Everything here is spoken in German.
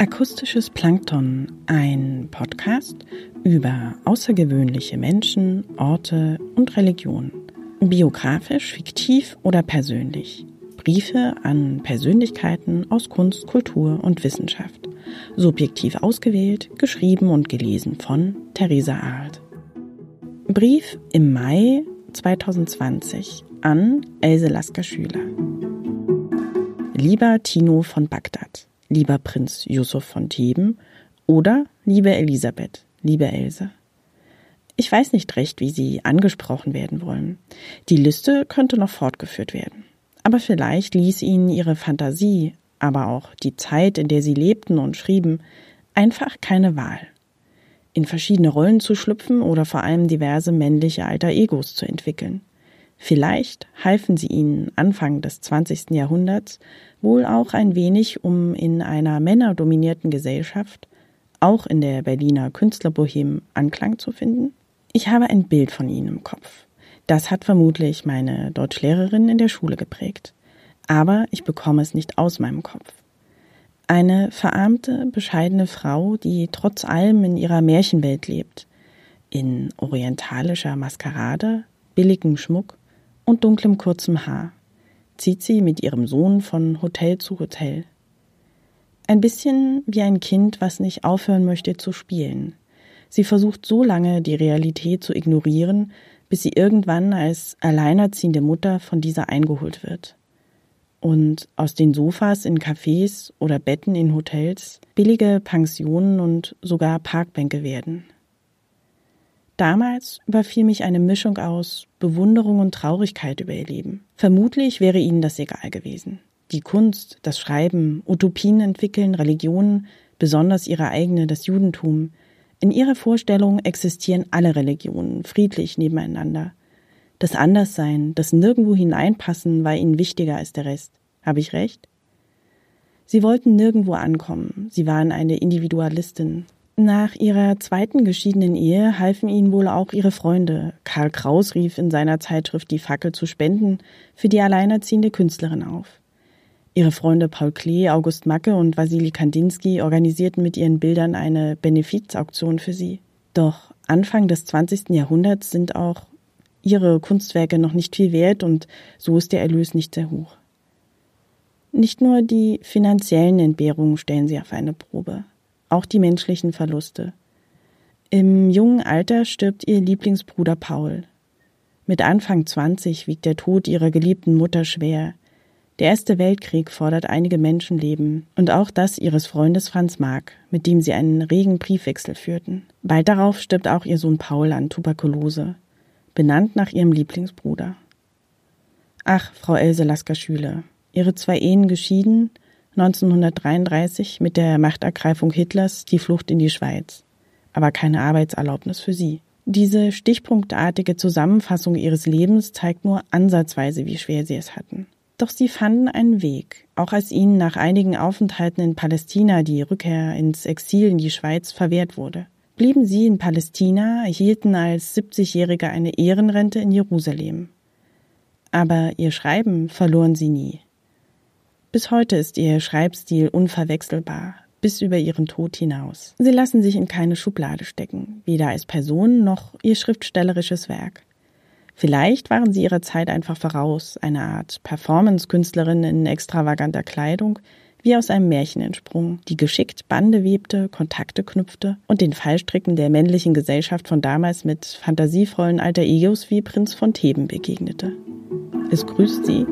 Akustisches Plankton, ein Podcast über außergewöhnliche Menschen, Orte und Religionen. Biografisch, fiktiv oder persönlich. Briefe an Persönlichkeiten aus Kunst, Kultur und Wissenschaft. Subjektiv ausgewählt, geschrieben und gelesen von Theresa Arlt. Brief im Mai 2020 an Else Lasker Schüler. Lieber Tino von Bagdad, lieber Prinz Yusuf von Theben oder liebe Elisabeth, liebe Else. Ich weiß nicht recht, wie Sie angesprochen werden wollen. Die Liste könnte noch fortgeführt werden. Aber vielleicht ließ Ihnen Ihre Fantasie, aber auch die Zeit, in der Sie lebten und schrieben, einfach keine Wahl. In verschiedene Rollen zu schlüpfen oder vor allem diverse männliche alter Egos zu entwickeln. Vielleicht halfen sie ihnen Anfang des 20. Jahrhunderts wohl auch ein wenig, um in einer männerdominierten Gesellschaft, auch in der Berliner Künstlerbohem, Anklang zu finden? Ich habe ein Bild von ihnen im Kopf. Das hat vermutlich meine Deutschlehrerin in der Schule geprägt. Aber ich bekomme es nicht aus meinem Kopf. Eine verarmte, bescheidene Frau, die trotz allem in ihrer Märchenwelt lebt. In orientalischer Maskerade, billigem Schmuck und dunklem kurzem Haar zieht sie mit ihrem Sohn von Hotel zu Hotel. Ein bisschen wie ein Kind, was nicht aufhören möchte zu spielen. Sie versucht so lange die Realität zu ignorieren, bis sie irgendwann als alleinerziehende Mutter von dieser eingeholt wird. Und aus den Sofas in Cafés oder Betten in Hotels billige Pensionen und sogar Parkbänke werden. Damals überfiel mich eine Mischung aus Bewunderung und Traurigkeit über ihr Leben. Vermutlich wäre ihnen das egal gewesen. Die Kunst, das Schreiben, Utopien entwickeln, Religionen, besonders ihre eigene, das Judentum. In ihrer Vorstellung existieren alle Religionen friedlich nebeneinander. Das Anderssein, das Nirgendwo hineinpassen, war ihnen wichtiger als der Rest. Habe ich recht? Sie wollten nirgendwo ankommen. Sie waren eine Individualistin. Nach ihrer zweiten geschiedenen Ehe halfen ihnen wohl auch ihre Freunde. Karl Kraus rief in seiner Zeitschrift Die Fackel zu spenden für die alleinerziehende Künstlerin auf. Ihre Freunde Paul Klee, August Macke und Wasili Kandinsky organisierten mit ihren Bildern eine Benefizauktion für sie. Doch Anfang des 20. Jahrhunderts sind auch ihre Kunstwerke noch nicht viel wert und so ist der Erlös nicht sehr hoch. Nicht nur die finanziellen Entbehrungen stellen sie auf eine Probe auch die menschlichen Verluste. Im jungen Alter stirbt ihr Lieblingsbruder Paul. Mit Anfang 20 wiegt der Tod ihrer geliebten Mutter schwer. Der Erste Weltkrieg fordert einige Menschenleben und auch das ihres Freundes Franz Mark, mit dem sie einen regen Briefwechsel führten. Bald darauf stirbt auch ihr Sohn Paul an Tuberkulose, benannt nach ihrem Lieblingsbruder. Ach, Frau Else Lasker-Schüler, ihre zwei Ehen geschieden 1933 mit der Machtergreifung Hitlers die Flucht in die Schweiz, aber keine Arbeitserlaubnis für sie. Diese stichpunktartige Zusammenfassung ihres Lebens zeigt nur ansatzweise, wie schwer sie es hatten. Doch sie fanden einen Weg, auch als ihnen nach einigen Aufenthalten in Palästina die Rückkehr ins Exil in die Schweiz verwehrt wurde. Blieben sie in Palästina, erhielten als 70-Jährige eine Ehrenrente in Jerusalem. Aber ihr Schreiben verloren sie nie. Bis heute ist ihr Schreibstil unverwechselbar, bis über ihren Tod hinaus. Sie lassen sich in keine Schublade stecken, weder als Person noch ihr schriftstellerisches Werk. Vielleicht waren sie ihrer Zeit einfach voraus, eine Art Performance-Künstlerin in extravaganter Kleidung, wie aus einem Märchen entsprungen, die geschickt Bande webte, Kontakte knüpfte und den Fallstricken der männlichen Gesellschaft von damals mit fantasievollen alter Egos wie Prinz von Theben begegnete. Es grüßt sie